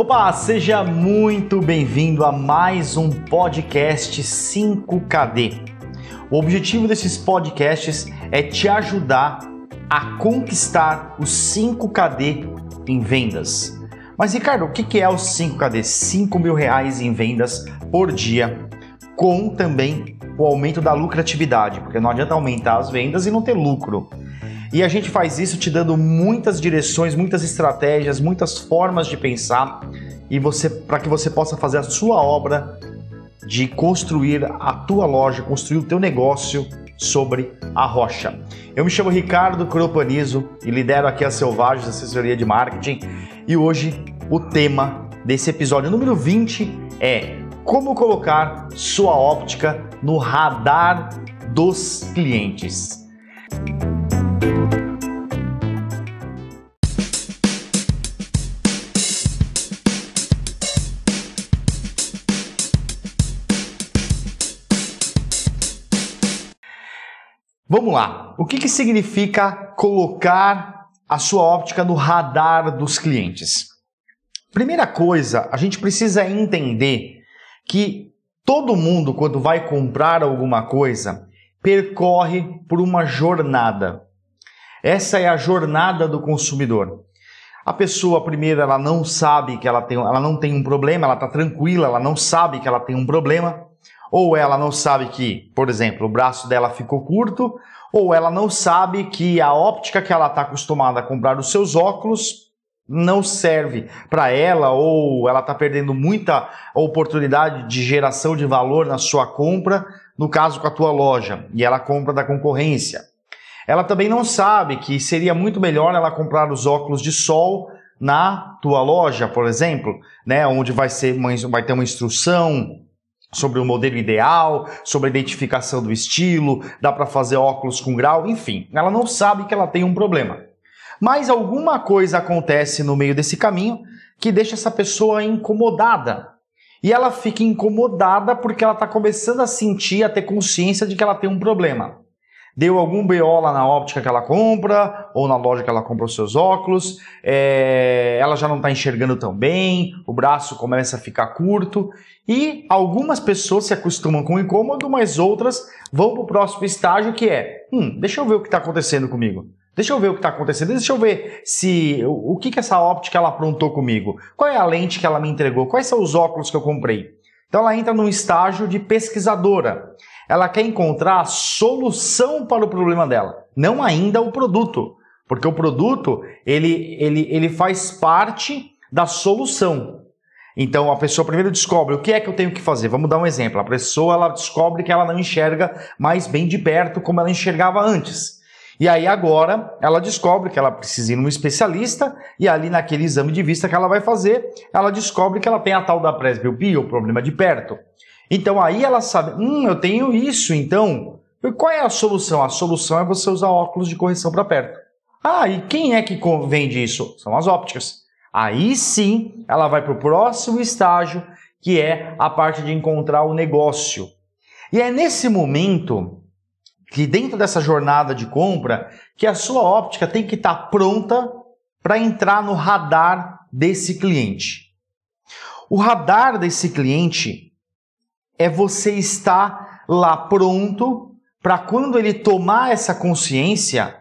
Opa, seja muito bem-vindo a mais um podcast 5KD. O objetivo desses podcasts é te ajudar a conquistar os 5KD em vendas. Mas Ricardo, o que é os 5KD? 5 mil reais em vendas por dia, com também o aumento da lucratividade, porque não adianta aumentar as vendas e não ter lucro. E a gente faz isso te dando muitas direções, muitas estratégias, muitas formas de pensar e você para que você possa fazer a sua obra de construir a tua loja, construir o teu negócio sobre a rocha. Eu me chamo Ricardo Cropanizo e lidero aqui a Selvagens Assessoria de Marketing e hoje o tema desse episódio número 20 é como colocar sua óptica no radar dos clientes. Vamos lá. O que, que significa colocar a sua óptica no radar dos clientes? Primeira coisa, a gente precisa entender que todo mundo, quando vai comprar alguma coisa, percorre por uma jornada. Essa é a jornada do consumidor. A pessoa, primeiro, ela não sabe que ela tem, ela não tem um problema, ela está tranquila, ela não sabe que ela tem um problema ou ela não sabe que, por exemplo, o braço dela ficou curto, ou ela não sabe que a óptica que ela está acostumada a comprar os seus óculos não serve para ela, ou ela está perdendo muita oportunidade de geração de valor na sua compra, no caso com a tua loja, e ela compra da concorrência. Ela também não sabe que seria muito melhor ela comprar os óculos de sol na tua loja, por exemplo, né, onde vai, ser vai ter uma instrução, sobre o modelo ideal, sobre a identificação do estilo, dá para fazer óculos com grau, enfim, ela não sabe que ela tem um problema. Mas alguma coisa acontece no meio desse caminho que deixa essa pessoa incomodada. E ela fica incomodada porque ela está começando a sentir, a ter consciência de que ela tem um problema deu algum BO lá na óptica que ela compra, ou na loja que ela compra os seus óculos, é, ela já não está enxergando tão bem, o braço começa a ficar curto, e algumas pessoas se acostumam com o incômodo, mas outras vão para o próximo estágio que é, hum, deixa eu ver o que está acontecendo comigo. Deixa eu ver o que está acontecendo. Deixa eu ver se o, o que, que essa óptica ela aprontou comigo. Qual é a lente que ela me entregou? Quais são os óculos que eu comprei? Então ela entra num estágio de pesquisadora ela quer encontrar a solução para o problema dela, não ainda o produto, porque o produto ele, ele, ele faz parte da solução. Então a pessoa primeiro descobre o que é que eu tenho que fazer. Vamos dar um exemplo. A pessoa ela descobre que ela não enxerga mais bem de perto como ela enxergava antes. E aí agora ela descobre que ela precisa ir num especialista e ali naquele exame de vista que ela vai fazer, ela descobre que ela tem a tal da presbiopia, o problema de perto. Então aí ela sabe, hum, eu tenho isso, então qual é a solução? A solução é você usar óculos de correção para perto. Ah, e quem é que vende isso? São as ópticas. Aí sim, ela vai para o próximo estágio, que é a parte de encontrar o negócio. E é nesse momento que dentro dessa jornada de compra, que a sua óptica tem que estar tá pronta para entrar no radar desse cliente. O radar desse cliente é você estar lá pronto para quando ele tomar essa consciência.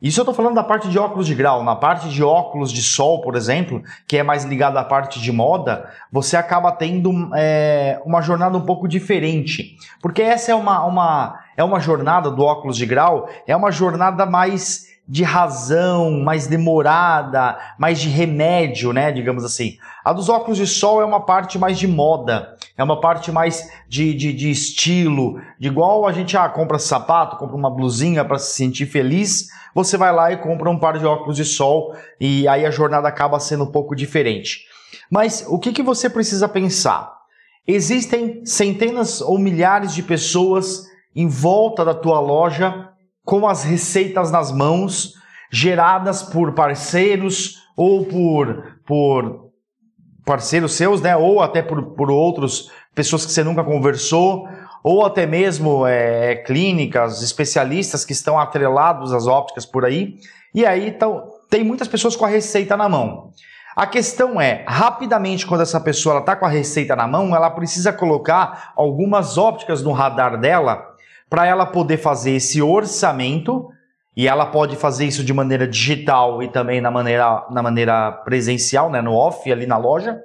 Isso eu estou falando da parte de óculos de grau. Na parte de óculos de sol, por exemplo, que é mais ligada à parte de moda, você acaba tendo é, uma jornada um pouco diferente. Porque essa é uma, uma, é uma jornada do óculos de grau, é uma jornada mais de razão, mais demorada, mais de remédio, né, digamos assim. A dos óculos de sol é uma parte mais de moda, é uma parte mais de, de, de estilo, de igual a gente ah, compra sapato, compra uma blusinha para se sentir feliz, você vai lá e compra um par de óculos de sol e aí a jornada acaba sendo um pouco diferente. Mas o que, que você precisa pensar? Existem centenas ou milhares de pessoas em volta da tua loja com as receitas nas mãos, geradas por parceiros ou por, por parceiros seus, né? Ou até por, por outros pessoas que você nunca conversou, ou até mesmo é, clínicas, especialistas que estão atrelados às ópticas por aí. E aí então, tem muitas pessoas com a receita na mão. A questão é, rapidamente, quando essa pessoa está com a receita na mão, ela precisa colocar algumas ópticas no radar dela para ela poder fazer esse orçamento e ela pode fazer isso de maneira digital e também na maneira, na maneira presencial, né, no off, ali na loja.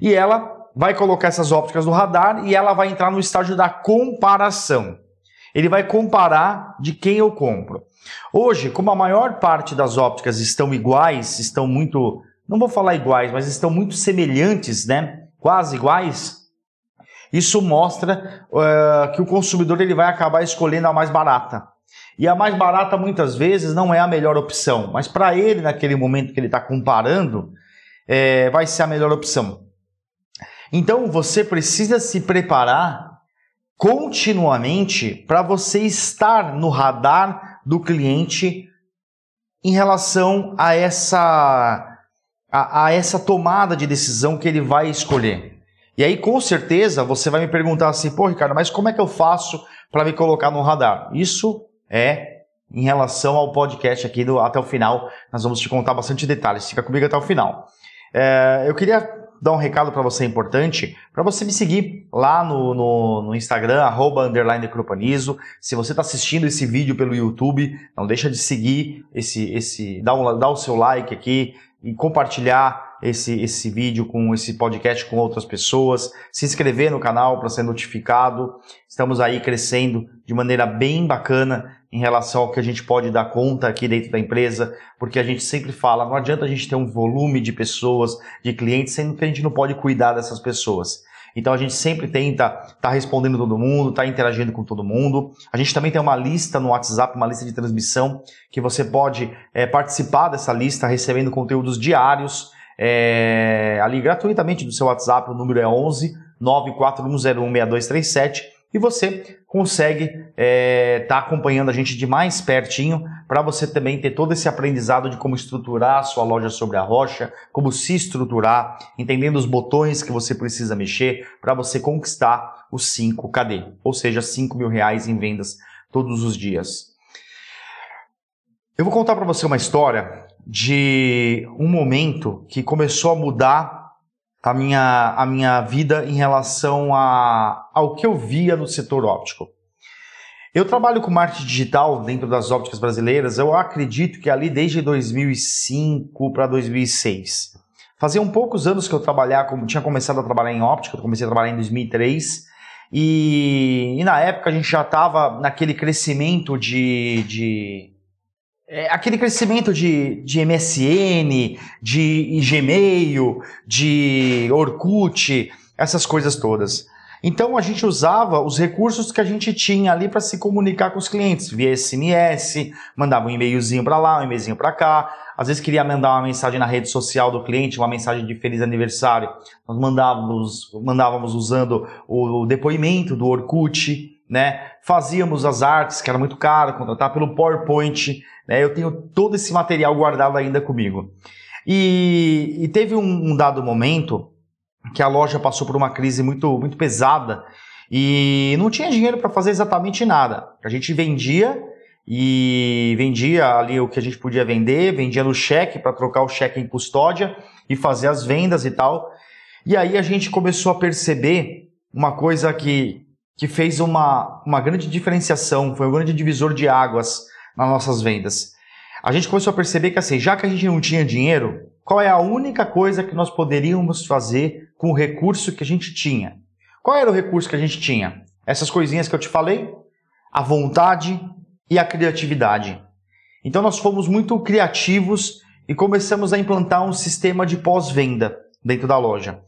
E ela vai colocar essas ópticas no radar e ela vai entrar no estágio da comparação. Ele vai comparar de quem eu compro. Hoje, como a maior parte das ópticas estão iguais, estão muito, não vou falar iguais, mas estão muito semelhantes, né? Quase iguais. Isso mostra uh, que o consumidor ele vai acabar escolhendo a mais barata. E a mais barata muitas vezes não é a melhor opção, mas para ele, naquele momento que ele está comparando, é, vai ser a melhor opção. Então você precisa se preparar continuamente para você estar no radar do cliente em relação a essa, a, a essa tomada de decisão que ele vai escolher. E aí, com certeza, você vai me perguntar assim, pô, Ricardo, mas como é que eu faço para me colocar no radar? Isso é em relação ao podcast aqui do, até o final. Nós vamos te contar bastante detalhes. Fica comigo até o final. É, eu queria dar um recado para você importante, para você me seguir lá no, no, no Instagram, arroba, underline. Se você está assistindo esse vídeo pelo YouTube, não deixa de seguir esse, esse, dá, um, dá o seu like aqui e compartilhar esse, esse vídeo, com esse podcast com outras pessoas, se inscrever no canal para ser notificado. Estamos aí crescendo de maneira bem bacana em relação ao que a gente pode dar conta aqui dentro da empresa, porque a gente sempre fala, não adianta a gente ter um volume de pessoas, de clientes, sendo que a gente não pode cuidar dessas pessoas. Então a gente sempre tenta estar tá respondendo todo mundo, estar tá interagindo com todo mundo. A gente também tem uma lista no WhatsApp, uma lista de transmissão, que você pode é, participar dessa lista recebendo conteúdos diários é, ali gratuitamente do seu WhatsApp, o número é 11 941016237 e você consegue estar é, tá acompanhando a gente de mais pertinho para você também ter todo esse aprendizado de como estruturar a sua loja sobre a rocha, como se estruturar, entendendo os botões que você precisa mexer para você conquistar os 5 KD, ou seja, 5 mil reais em vendas todos os dias. Eu vou contar para você uma história de um momento que começou a mudar a minha, a minha vida em relação a, ao que eu via no setor óptico. Eu trabalho com marketing digital dentro das ópticas brasileiras, eu acredito que ali desde 2005 para 2006. Fazia um poucos anos que eu trabalhava, tinha começado a trabalhar em óptica, eu comecei a trabalhar em 2003, e, e na época a gente já estava naquele crescimento de, de é, aquele crescimento de, de MSN, de Gmail, de Orkut, essas coisas todas. Então a gente usava os recursos que a gente tinha ali para se comunicar com os clientes, via SMS, mandava um e-mailzinho para lá, um e-mailzinho para cá. Às vezes queria mandar uma mensagem na rede social do cliente, uma mensagem de feliz aniversário. Nós mandávamos, mandávamos usando o depoimento do Orkut, né? Fazíamos as artes, que era muito caro, contratar pelo PowerPoint. Né? Eu tenho todo esse material guardado ainda comigo. E, e teve um, um, dado momento que a loja passou por uma crise muito, muito pesada e não tinha dinheiro para fazer exatamente nada. A gente vendia e vendia ali o que a gente podia vender, vendia no cheque para trocar o cheque em custódia e fazer as vendas e tal. E aí a gente começou a perceber uma coisa que, que fez uma, uma grande diferenciação, foi um grande divisor de águas nas nossas vendas. A gente começou a perceber que assim, já que a gente não tinha dinheiro, qual é a única coisa que nós poderíamos fazer com o recurso que a gente tinha? Qual era o recurso que a gente tinha? Essas coisinhas que eu te falei, a vontade e a criatividade. Então nós fomos muito criativos e começamos a implantar um sistema de pós-venda dentro da loja.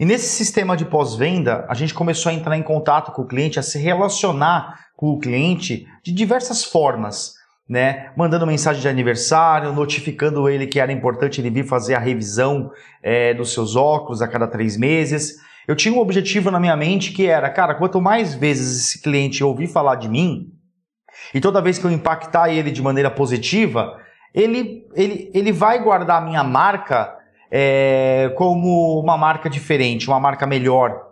E nesse sistema de pós-venda, a gente começou a entrar em contato com o cliente, a se relacionar com o cliente de diversas formas né? Mandando mensagem de aniversário, notificando ele que era importante ele vir fazer a revisão é, dos seus óculos a cada três meses. Eu tinha um objetivo na minha mente que era, cara, quanto mais vezes esse cliente ouvir falar de mim, e toda vez que eu impactar ele de maneira positiva, ele, ele, ele vai guardar a minha marca é, como uma marca diferente, uma marca melhor,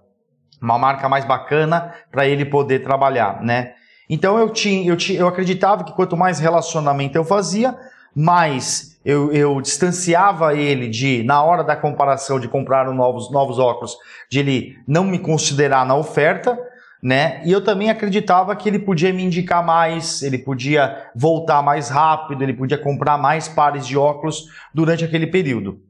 uma marca mais bacana para ele poder trabalhar, né? Então eu tinha, eu tinha, eu acreditava que quanto mais relacionamento eu fazia, mais eu, eu distanciava ele de, na hora da comparação de comprar novos, novos óculos, de ele não me considerar na oferta, né? E eu também acreditava que ele podia me indicar mais, ele podia voltar mais rápido, ele podia comprar mais pares de óculos durante aquele período.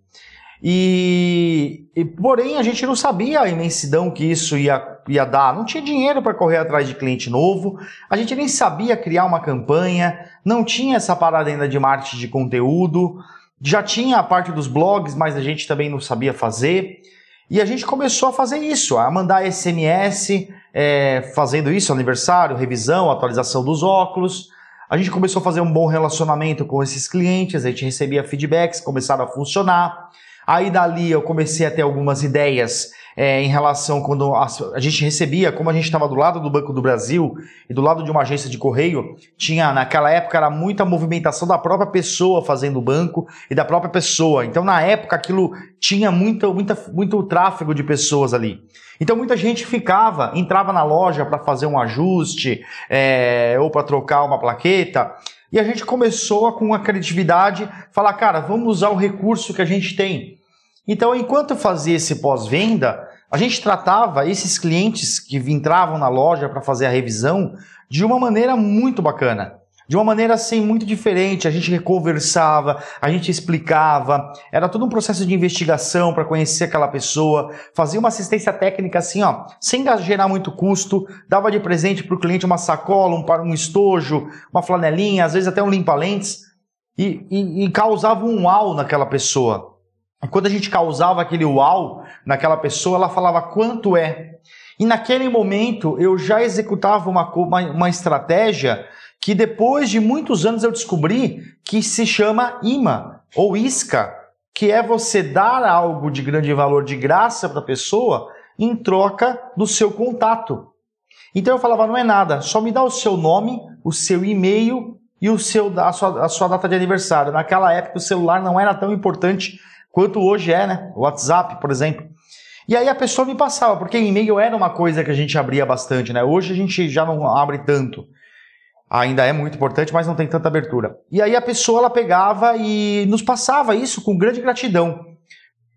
E, e, porém a gente não sabia a imensidão que isso ia, ia dar, não tinha dinheiro para correr atrás de cliente novo, a gente nem sabia criar uma campanha, não tinha essa parada ainda de marketing de conteúdo, já tinha a parte dos blogs, mas a gente também não sabia fazer. E a gente começou a fazer isso, a mandar SMS, é, fazendo isso, aniversário, revisão, atualização dos óculos. A gente começou a fazer um bom relacionamento com esses clientes, a gente recebia feedbacks, começaram a funcionar. Aí dali eu comecei a ter algumas ideias é, em relação quando a, a, gente recebia, como a gente estava do lado do Banco do Brasil e do lado de uma agência de correio, tinha naquela época era muita movimentação da própria pessoa fazendo o banco e da própria pessoa. Então na época aquilo tinha muito, muita, muito tráfego de pessoas ali. Então muita gente ficava, entrava na loja para fazer um ajuste é, ou para trocar uma plaqueta. E a gente começou com a criatividade falar, cara, vamos usar o recurso que a gente tem. Então, enquanto fazia esse pós-venda, a gente tratava esses clientes que entravam na loja para fazer a revisão de uma maneira muito bacana. De uma maneira assim muito diferente, a gente conversava, a gente explicava, era todo um processo de investigação para conhecer aquela pessoa, fazia uma assistência técnica assim, ó, sem gerar muito custo, dava de presente para o cliente uma sacola, um, um estojo, uma flanelinha, às vezes até um limpa-lentes, e, e, e causava um uau naquela pessoa. Quando a gente causava aquele uau naquela pessoa, ela falava quanto é. E naquele momento eu já executava uma, uma, uma estratégia que depois de muitos anos eu descobri que se chama IMA ou isca, que é você dar algo de grande valor de graça para a pessoa em troca do seu contato. Então eu falava, não é nada, só me dá o seu nome, o seu e-mail e o seu, a, sua, a sua data de aniversário. Naquela época o celular não era tão importante quanto hoje é, né? WhatsApp, por exemplo. E aí a pessoa me passava, porque e-mail era uma coisa que a gente abria bastante, né? Hoje a gente já não abre tanto. Ainda é muito importante, mas não tem tanta abertura. E aí a pessoa ela pegava e nos passava isso com grande gratidão.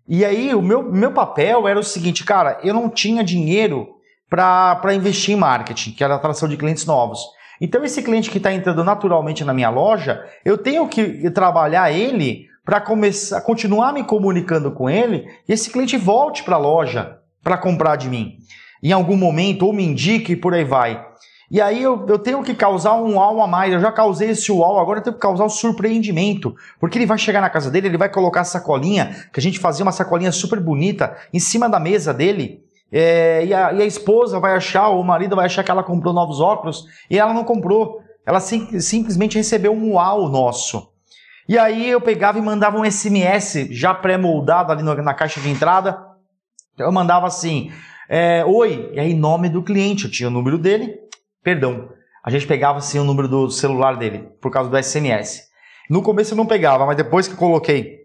E aí o meu, meu papel era o seguinte, cara, eu não tinha dinheiro para investir em marketing, que era atração de clientes novos. Então esse cliente que está entrando naturalmente na minha loja, eu tenho que trabalhar ele para começar, continuar me comunicando com ele e esse cliente volte para a loja para comprar de mim. Em algum momento, ou me indique e por aí vai. E aí eu, eu tenho que causar um uau a mais. Eu já causei esse uau, agora eu tenho que causar um surpreendimento. Porque ele vai chegar na casa dele, ele vai colocar a sacolinha, que a gente fazia uma sacolinha super bonita, em cima da mesa dele. É, e, a, e, a, esposa vai achar, ou o marido vai achar que ela comprou novos óculos, e ela não comprou. Ela sim, simplesmente recebeu um uau nosso. E aí eu pegava e mandava um SMS já pré-moldado ali na caixa de entrada. Eu mandava assim: é, Oi, e aí nome do cliente, eu tinha o número dele, perdão. A gente pegava assim o número do celular dele, por causa do SMS. No começo eu não pegava, mas depois que coloquei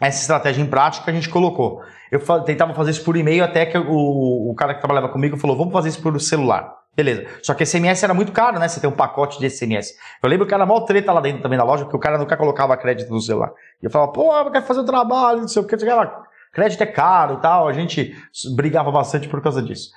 essa estratégia em prática, a gente colocou. Eu tentava fazer isso por e-mail até que o, o cara que trabalhava comigo falou: vamos fazer isso por celular. Beleza. Só que SMS era muito caro, né? Você tem um pacote de SMS. Eu lembro que era mal treta lá dentro também da loja, porque o cara nunca colocava crédito no celular. E eu falava, pô, eu quero fazer um trabalho, não sei o que, crédito é caro e tal. A gente brigava bastante por causa disso.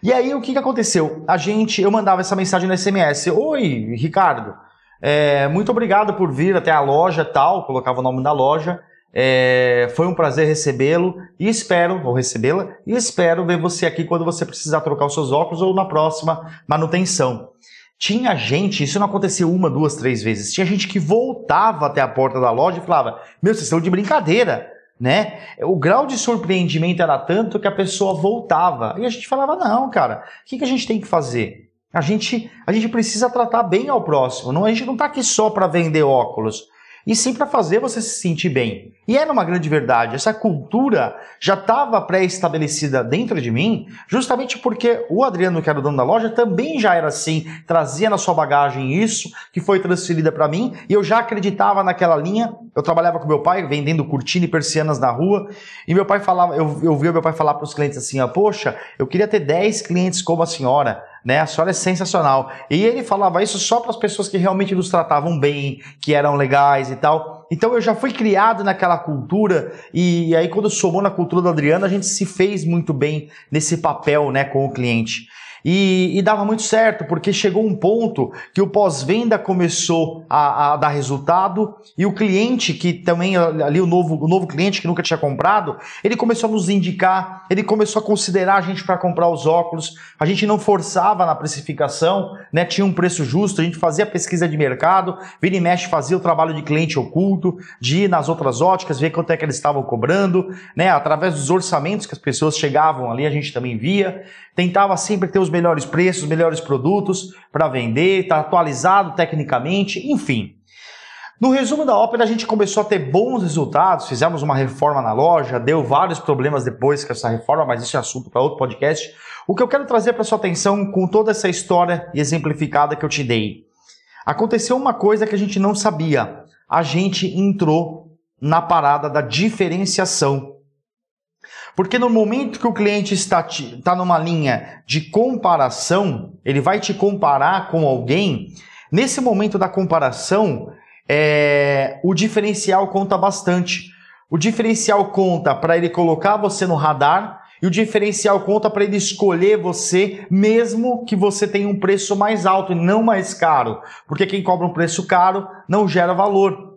E aí, o que, que aconteceu? A gente, eu mandava essa mensagem no SMS. Oi, Ricardo. É, muito obrigado por vir até a loja tal. Colocava o nome da loja. É, foi um prazer recebê-lo e espero, vou recebê-la, e espero ver você aqui quando você precisar trocar os seus óculos ou na próxima manutenção. Tinha gente, isso não aconteceu uma, duas, três vezes, tinha gente que voltava até a porta da loja e falava: Meu, vocês estão de brincadeira, né? O grau de surpreendimento era tanto que a pessoa voltava. E a gente falava: Não, cara, o que, que a gente tem que fazer? A gente, a gente precisa tratar bem ao próximo. Não, a gente não está aqui só para vender óculos e sim para fazer você se sentir bem. E era uma grande verdade. Essa cultura já estava pré-estabelecida dentro de mim, justamente porque o Adriano, que era o dono da loja, também já era assim, trazia na sua bagagem isso, que foi transferida para mim, e eu já acreditava naquela linha. Eu trabalhava com meu pai, vendendo cortina e persianas na rua, e meu pai falava, eu, eu via meu pai falar para os clientes assim: ó, poxa, eu queria ter 10 clientes como a senhora né? A senhora é sensacional. E ele falava isso só para as pessoas que realmente nos tratavam bem, que eram legais e tal. Então eu já fui criado naquela cultura e aí quando somou na cultura do Adriano, a gente se fez muito bem nesse papel, né, com o cliente. E, e, dava muito certo, porque chegou um ponto que o pós-venda começou a, a, dar resultado e o cliente, que também ali o novo, o novo cliente que nunca tinha comprado, ele começou a nos indicar, ele começou a considerar a gente para comprar os óculos. A gente não forçava na precificação, né? Tinha um preço justo, a gente fazia pesquisa de mercado, vira e mexe fazia o trabalho de cliente oculto, de ir nas outras óticas, ver quanto é que eles estavam cobrando, né? Através dos orçamentos que as pessoas chegavam ali, a gente também via tentava sempre ter os melhores preços, os melhores produtos para vender, estar tá atualizado tecnicamente, enfim. No resumo da ópera, a gente começou a ter bons resultados, fizemos uma reforma na loja, deu vários problemas depois com essa reforma, mas isso é assunto para outro podcast. O que eu quero trazer para sua atenção com toda essa história exemplificada que eu te dei. Aconteceu uma coisa que a gente não sabia. A gente entrou na parada da diferenciação. Porque no momento que o cliente está, está numa linha de comparação, ele vai te comparar com alguém, nesse momento da comparação, é, o diferencial conta bastante. O diferencial conta para ele colocar você no radar e o diferencial conta para ele escolher você, mesmo que você tenha um preço mais alto e não mais caro. Porque quem cobra um preço caro não gera valor.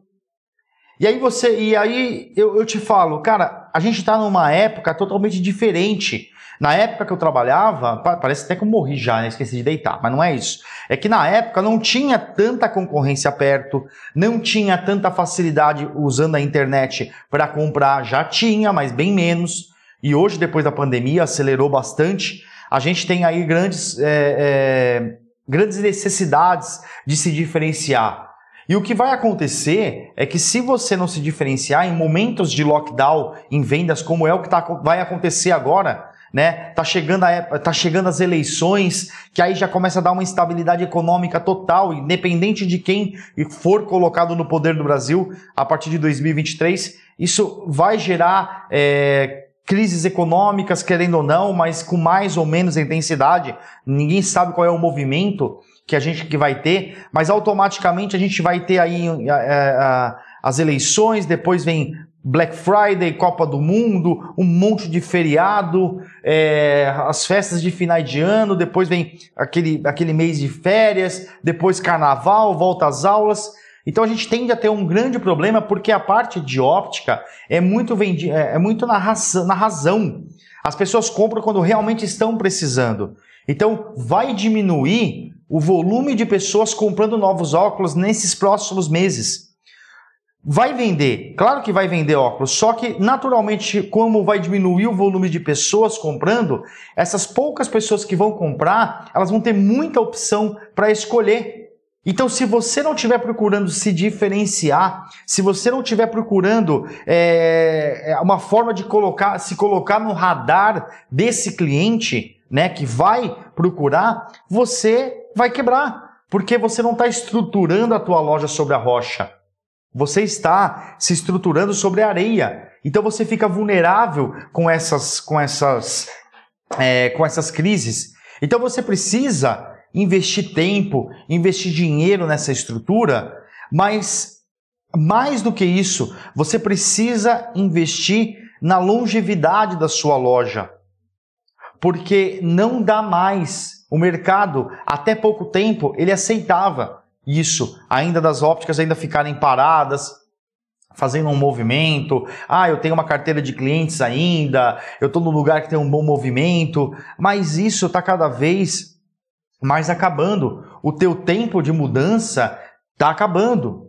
E aí você, e aí eu, eu te falo, cara, a gente está numa época totalmente diferente. Na época que eu trabalhava, parece até que eu morri já, né? esqueci de deitar, mas não é isso. É que na época não tinha tanta concorrência perto, não tinha tanta facilidade usando a internet para comprar, já tinha, mas bem menos. E hoje, depois da pandemia, acelerou bastante. A gente tem aí grandes, é, é, grandes necessidades de se diferenciar. E o que vai acontecer é que se você não se diferenciar em momentos de lockdown em vendas, como é o que tá, vai acontecer agora, né? Tá chegando, a, tá chegando as eleições, que aí já começa a dar uma instabilidade econômica total, independente de quem for colocado no poder do Brasil a partir de 2023. Isso vai gerar é, crises econômicas, querendo ou não, mas com mais ou menos intensidade. Ninguém sabe qual é o movimento que a gente que vai ter, mas automaticamente a gente vai ter aí a, a, as eleições, depois vem Black Friday, Copa do Mundo, um monte de feriado, é, as festas de final de ano, depois vem aquele, aquele mês de férias, depois carnaval, volta às aulas. Então a gente tende a ter um grande problema porque a parte de óptica é muito, vendi é, é muito na, razão, na razão. As pessoas compram quando realmente estão precisando. Então vai diminuir o volume de pessoas comprando novos óculos nesses próximos meses. Vai vender, claro que vai vender óculos, só que naturalmente, como vai diminuir o volume de pessoas comprando, essas poucas pessoas que vão comprar, elas vão ter muita opção para escolher. Então, se você não estiver procurando se diferenciar, se você não estiver procurando é, uma forma de colocar, se colocar no radar desse cliente, né, que vai procurar, você vai quebrar, porque você não está estruturando a tua loja sobre a rocha. Você está se estruturando sobre a areia. Então você fica vulnerável com essas, com essas, é, com essas crises. Então você precisa investir tempo, investir dinheiro nessa estrutura, mas mais do que isso, você precisa investir na longevidade da sua loja. Porque não dá mais o mercado, até pouco tempo, ele aceitava isso, ainda das ópticas ainda ficarem paradas, fazendo um movimento. Ah, eu tenho uma carteira de clientes ainda, eu estou num lugar que tem um bom movimento, mas isso está cada vez mais acabando. O teu tempo de mudança está acabando.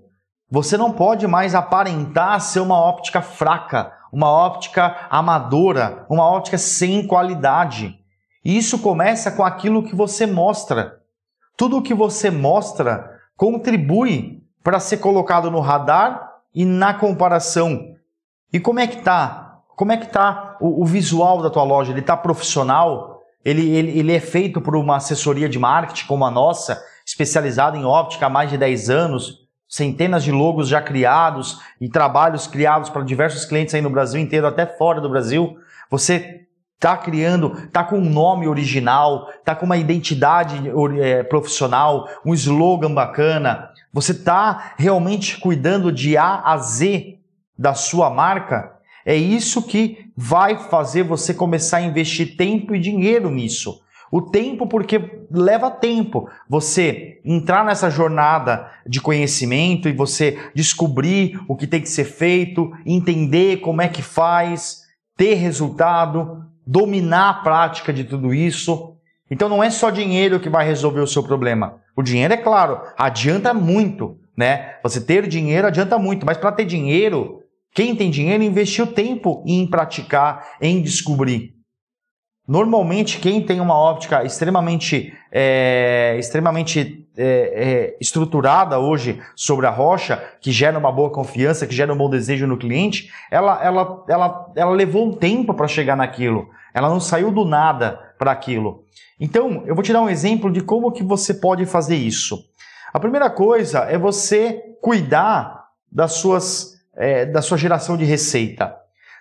Você não pode mais aparentar ser uma óptica fraca, uma óptica amadora, uma óptica sem qualidade. E isso começa com aquilo que você mostra. Tudo o que você mostra contribui para ser colocado no radar e na comparação. E como é que tá? Como é que tá o, o visual da tua loja? Ele está profissional? Ele, ele, ele é feito por uma assessoria de marketing como a nossa, especializada em óptica há mais de 10 anos, centenas de logos já criados e trabalhos criados para diversos clientes aí no Brasil inteiro, até fora do Brasil. Você tá criando, tá com um nome original, tá com uma identidade é, profissional, um slogan bacana, você tá realmente cuidando de A a Z da sua marca, é isso que vai fazer você começar a investir tempo e dinheiro nisso. O tempo, porque leva tempo. Você entrar nessa jornada de conhecimento e você descobrir o que tem que ser feito, entender como é que faz, ter resultado, dominar a prática de tudo isso. Então não é só dinheiro que vai resolver o seu problema. O dinheiro, é claro, adianta muito, né? Você ter dinheiro adianta muito, mas para ter dinheiro, quem tem dinheiro investiu tempo em praticar, em descobrir. Normalmente, quem tem uma óptica extremamente, é, extremamente é, é, estruturada hoje sobre a rocha, que gera uma boa confiança, que gera um bom desejo no cliente, ela, ela, ela, ela levou um tempo para chegar naquilo. Ela não saiu do nada para aquilo. Então, eu vou te dar um exemplo de como que você pode fazer isso. A primeira coisa é você cuidar das suas, é, da sua geração de receita.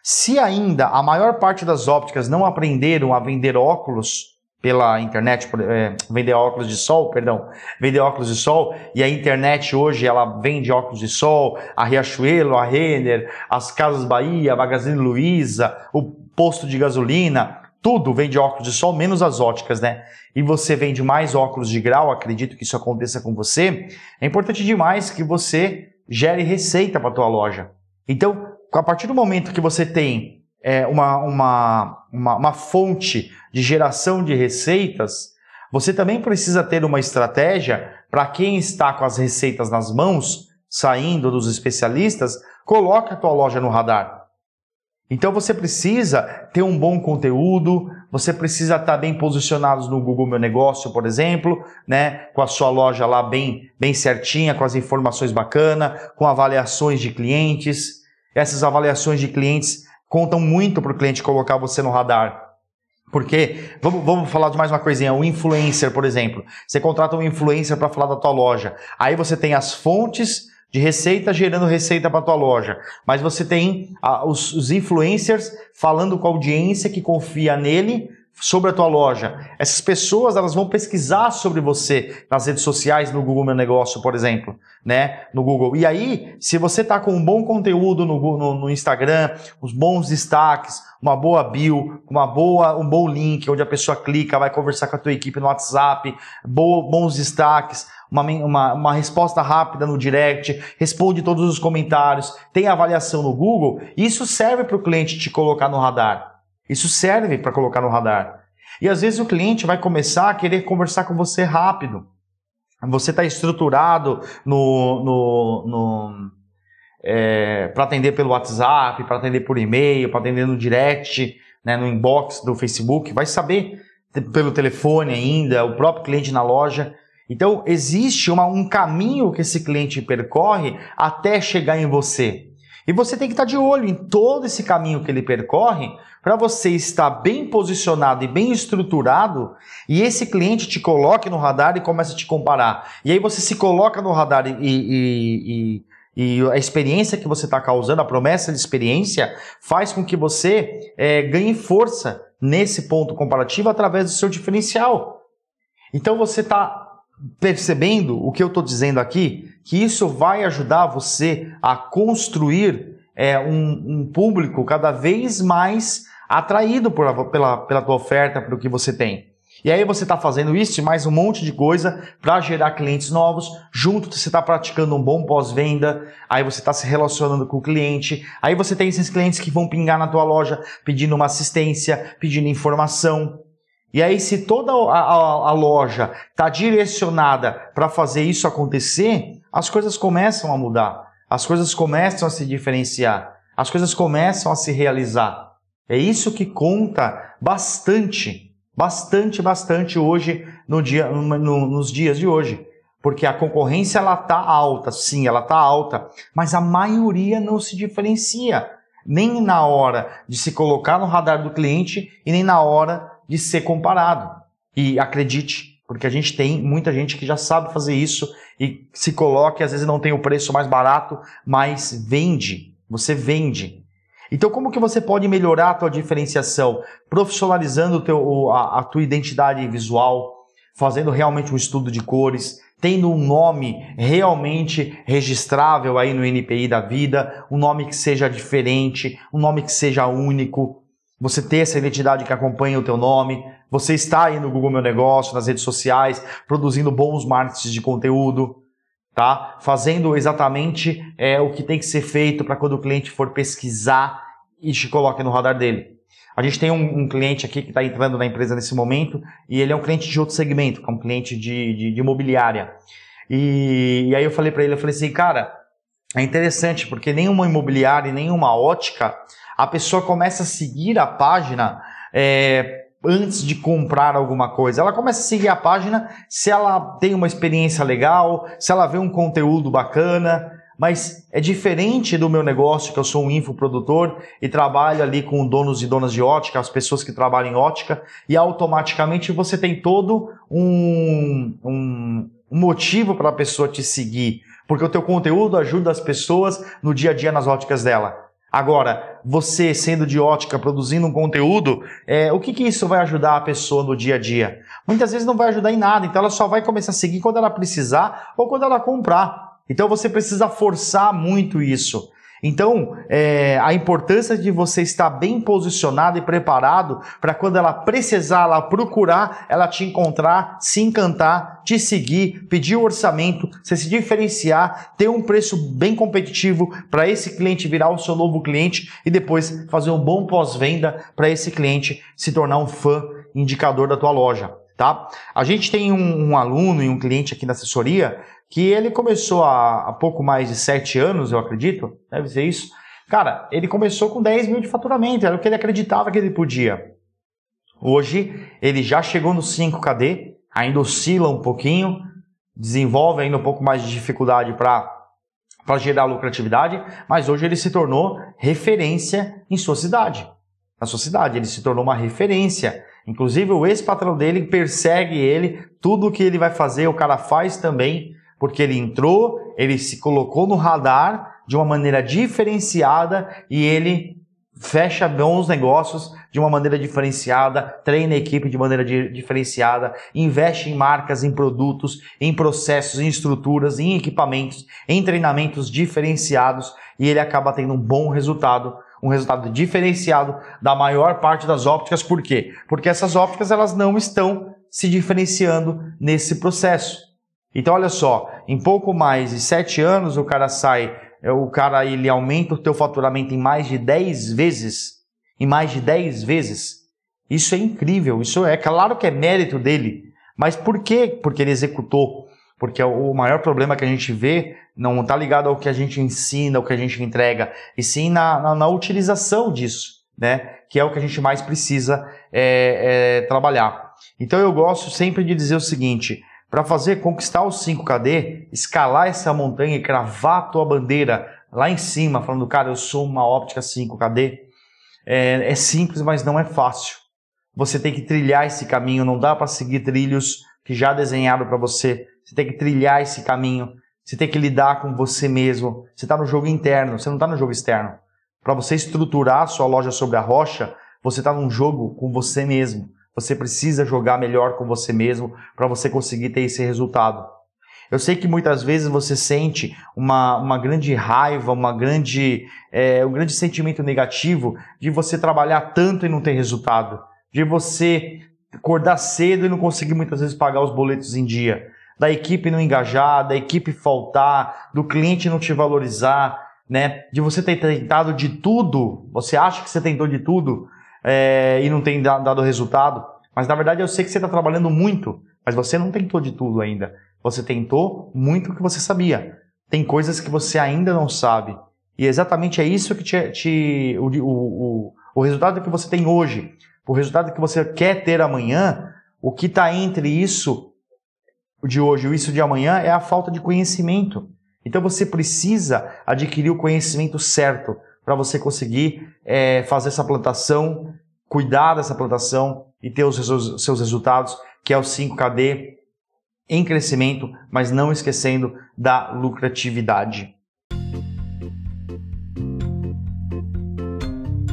Se ainda a maior parte das ópticas não aprenderam a vender óculos pela internet, é, vender óculos de sol, perdão, vender óculos de sol, e a internet hoje ela vende óculos de sol, a Riachuelo, a Renner, as Casas Bahia, a Magazine Luiza, o posto de gasolina, tudo vende óculos de sol, menos as óticas, né? E você vende mais óculos de grau, acredito que isso aconteça com você. É importante demais que você gere receita para a tua loja. Então, a partir do momento que você tem é, uma, uma, uma, uma fonte de geração de receitas, você também precisa ter uma estratégia para quem está com as receitas nas mãos, saindo dos especialistas, coloque a tua loja no radar. Então você precisa ter um bom conteúdo, você precisa estar bem posicionado no Google Meu Negócio, por exemplo, né, com a sua loja lá bem, bem certinha, com as informações bacanas, com avaliações de clientes. Essas avaliações de clientes contam muito para o cliente colocar você no radar. Porque, vamos, vamos falar de mais uma coisinha, o influencer, por exemplo. Você contrata um influencer para falar da tua loja. Aí você tem as fontes de receita gerando receita para tua loja. Mas você tem os, os influencers falando com a audiência que confia nele sobre a tua loja. Essas pessoas elas vão pesquisar sobre você nas redes sociais, no Google Meu Negócio, por exemplo, né? No Google. E aí, se você tá com um bom conteúdo no, no, no Instagram, os bons destaques, uma boa bio, uma boa, um bom link onde a pessoa clica, vai conversar com a tua equipe no WhatsApp, bo, bons destaques, uma, uma, uma resposta rápida no direct, responde todos os comentários, tem avaliação no Google, isso serve para o cliente te colocar no radar. Isso serve para colocar no radar. E às vezes o cliente vai começar a querer conversar com você rápido. Você está estruturado no, no, no é, para atender pelo WhatsApp, para atender por e-mail, para atender no direct, né, no inbox do Facebook, vai saber pelo telefone ainda, o próprio cliente na loja. Então existe uma, um caminho que esse cliente percorre até chegar em você. E você tem que estar de olho em todo esse caminho que ele percorre para você estar bem posicionado e bem estruturado e esse cliente te coloque no radar e comece a te comparar. E aí você se coloca no radar e, e, e, e a experiência que você está causando, a promessa de experiência, faz com que você é, ganhe força nesse ponto comparativo através do seu diferencial. Então você está percebendo o que eu estou dizendo aqui, que isso vai ajudar você a construir é, um, um público cada vez mais atraído por, pela, pela tua oferta, pelo que você tem. E aí você está fazendo isso e mais um monte de coisa para gerar clientes novos. Junto você está praticando um bom pós-venda. Aí você está se relacionando com o cliente. Aí você tem esses clientes que vão pingar na tua loja pedindo uma assistência, pedindo informação. E aí, se toda a, a, a loja está direcionada para fazer isso acontecer, as coisas começam a mudar, as coisas começam a se diferenciar, as coisas começam a se realizar. É isso que conta bastante, bastante, bastante hoje no dia, no, nos dias de hoje. Porque a concorrência ela tá alta, sim, ela tá alta, mas a maioria não se diferencia, nem na hora de se colocar no radar do cliente e nem na hora de ser comparado. E acredite, porque a gente tem muita gente que já sabe fazer isso e se coloca e às vezes não tem o preço mais barato, mas vende. Você vende. Então, como que você pode melhorar a tua diferenciação? Profissionalizando teu, a, a tua identidade visual, fazendo realmente um estudo de cores, tendo um nome realmente registrável aí no NPI da vida, um nome que seja diferente, um nome que seja único, você ter essa identidade que acompanha o teu nome, você está aí no Google Meu Negócio, nas redes sociais, produzindo bons marketings de conteúdo, tá? Fazendo exatamente é, o que tem que ser feito para quando o cliente for pesquisar e te coloque no radar dele. A gente tem um, um cliente aqui que está entrando na empresa nesse momento e ele é um cliente de outro segmento, que é um cliente de, de, de imobiliária. E, e aí eu falei para ele, eu falei assim, cara, é interessante porque nenhuma imobiliária, nenhuma ótica, a pessoa começa a seguir a página é, antes de comprar alguma coisa. Ela começa a seguir a página se ela tem uma experiência legal, se ela vê um conteúdo bacana, mas é diferente do meu negócio, que eu sou um infoprodutor e trabalho ali com donos e donas de ótica, as pessoas que trabalham em ótica, e automaticamente você tem todo um, um motivo para a pessoa te seguir, porque o teu conteúdo ajuda as pessoas no dia a dia nas óticas dela. Agora, você sendo de ótica, produzindo um conteúdo, é, o que, que isso vai ajudar a pessoa no dia a dia? Muitas vezes não vai ajudar em nada, então ela só vai começar a seguir quando ela precisar ou quando ela comprar. Então você precisa forçar muito isso. Então, é, a importância de você estar bem posicionado e preparado para quando ela precisar, ela procurar, ela te encontrar, se encantar, te seguir, pedir o orçamento, você se diferenciar, ter um preço bem competitivo para esse cliente virar o seu novo cliente e depois fazer um bom pós-venda para esse cliente se tornar um fã indicador da tua loja. Tá? A gente tem um, um aluno e um cliente aqui na assessoria que ele começou há, há pouco mais de sete anos, eu acredito, deve ser isso. Cara, ele começou com 10 mil de faturamento, era o que ele acreditava que ele podia. Hoje, ele já chegou no 5KD, ainda oscila um pouquinho, desenvolve ainda um pouco mais de dificuldade para gerar lucratividade, mas hoje ele se tornou referência em sua cidade. Na sua cidade, ele se tornou uma referência. Inclusive, o ex-patrão dele persegue ele, tudo que ele vai fazer, o cara faz também porque ele entrou, ele se colocou no radar de uma maneira diferenciada e ele fecha bons negócios de uma maneira diferenciada, treina a equipe de maneira diferenciada, investe em marcas, em produtos, em processos, em estruturas, em equipamentos, em treinamentos diferenciados e ele acaba tendo um bom resultado, um resultado diferenciado da maior parte das ópticas. Por quê? Porque essas ópticas elas não estão se diferenciando nesse processo. Então, olha só, em pouco mais de sete anos o cara sai, é, o cara ele aumenta o teu faturamento em mais de 10 vezes, em mais de 10 vezes. Isso é incrível, isso é claro que é mérito dele, mas por quê? Porque ele executou. Porque o maior problema que a gente vê não está ligado ao que a gente ensina, ao que a gente entrega, e sim na, na, na utilização disso, né? Que é o que a gente mais precisa é, é, trabalhar. Então eu gosto sempre de dizer o seguinte: para fazer conquistar o 5KD, escalar essa montanha e cravar a tua bandeira lá em cima, falando, cara, eu sou uma óptica 5KD, é, é simples, mas não é fácil. Você tem que trilhar esse caminho, não dá para seguir trilhos que já desenharam para você. Você tem que trilhar esse caminho, você tem que lidar com você mesmo. Você está no jogo interno, você não está no jogo externo. Para você estruturar a sua loja sobre a rocha, você está num jogo com você mesmo. Você precisa jogar melhor com você mesmo para você conseguir ter esse resultado. Eu sei que muitas vezes você sente uma, uma grande raiva, uma grande, é, um grande sentimento negativo de você trabalhar tanto e não ter resultado, de você acordar cedo e não conseguir muitas vezes pagar os boletos em dia, da equipe não engajar, da equipe faltar, do cliente não te valorizar, né? De você ter tentado de tudo, você acha que você tentou de tudo, é, e não tem dado resultado. Mas na verdade eu sei que você está trabalhando muito, mas você não tentou de tudo ainda. Você tentou muito o que você sabia. Tem coisas que você ainda não sabe. E exatamente é isso que te, te o, o, o, o resultado que você tem hoje, o resultado que você quer ter amanhã, o que está entre isso de hoje e isso de amanhã é a falta de conhecimento. Então você precisa adquirir o conhecimento certo para você conseguir é, fazer essa plantação, cuidar dessa plantação e ter os seus, resultados, que é o 5KD em crescimento, mas não esquecendo da lucratividade.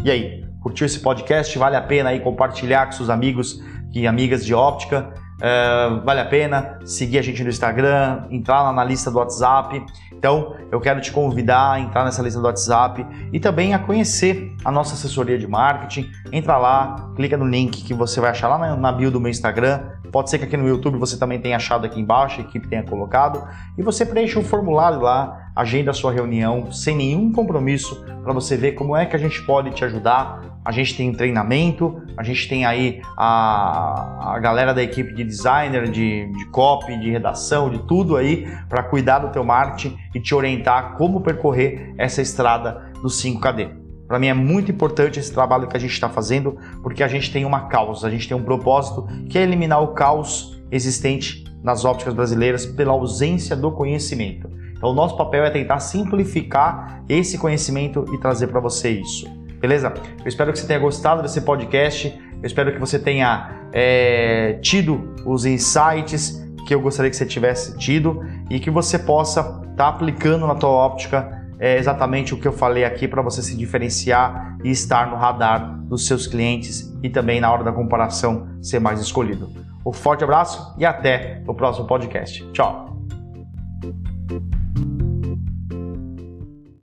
E aí, curtiu esse podcast? Vale a pena aí compartilhar com seus amigos e amigas de óptica? Uh, vale a pena seguir a gente no Instagram, entrar lá na lista do WhatsApp. Então, eu quero te convidar a entrar nessa lista do WhatsApp e também a conhecer a nossa assessoria de marketing. Entra lá, clica no link que você vai achar lá na, bio do meu Instagram. Pode ser que aqui no YouTube você também tenha achado aqui embaixo, a equipe tenha colocado. E você preenche o um formulário lá, agenda a sua reunião sem nenhum compromisso para você ver como é que a gente pode te ajudar a gente tem treinamento, a gente tem aí a, a galera da equipe de designer, de, de copy, de redação, de tudo aí para cuidar do teu marketing e te orientar como percorrer essa estrada do 5KD. Para mim é muito importante esse trabalho que a gente está fazendo, porque a gente tem uma causa, a gente tem um propósito que é eliminar o caos existente nas ópticas brasileiras pela ausência do conhecimento. Então, o nosso papel é tentar simplificar esse conhecimento e trazer para você isso. Beleza? Eu espero que você tenha gostado desse podcast. Eu espero que você tenha é, tido os insights que eu gostaria que você tivesse tido e que você possa estar tá aplicando na tua óptica é, exatamente o que eu falei aqui para você se diferenciar e estar no radar dos seus clientes e também na hora da comparação ser mais escolhido. Um forte abraço e até o próximo podcast. Tchau!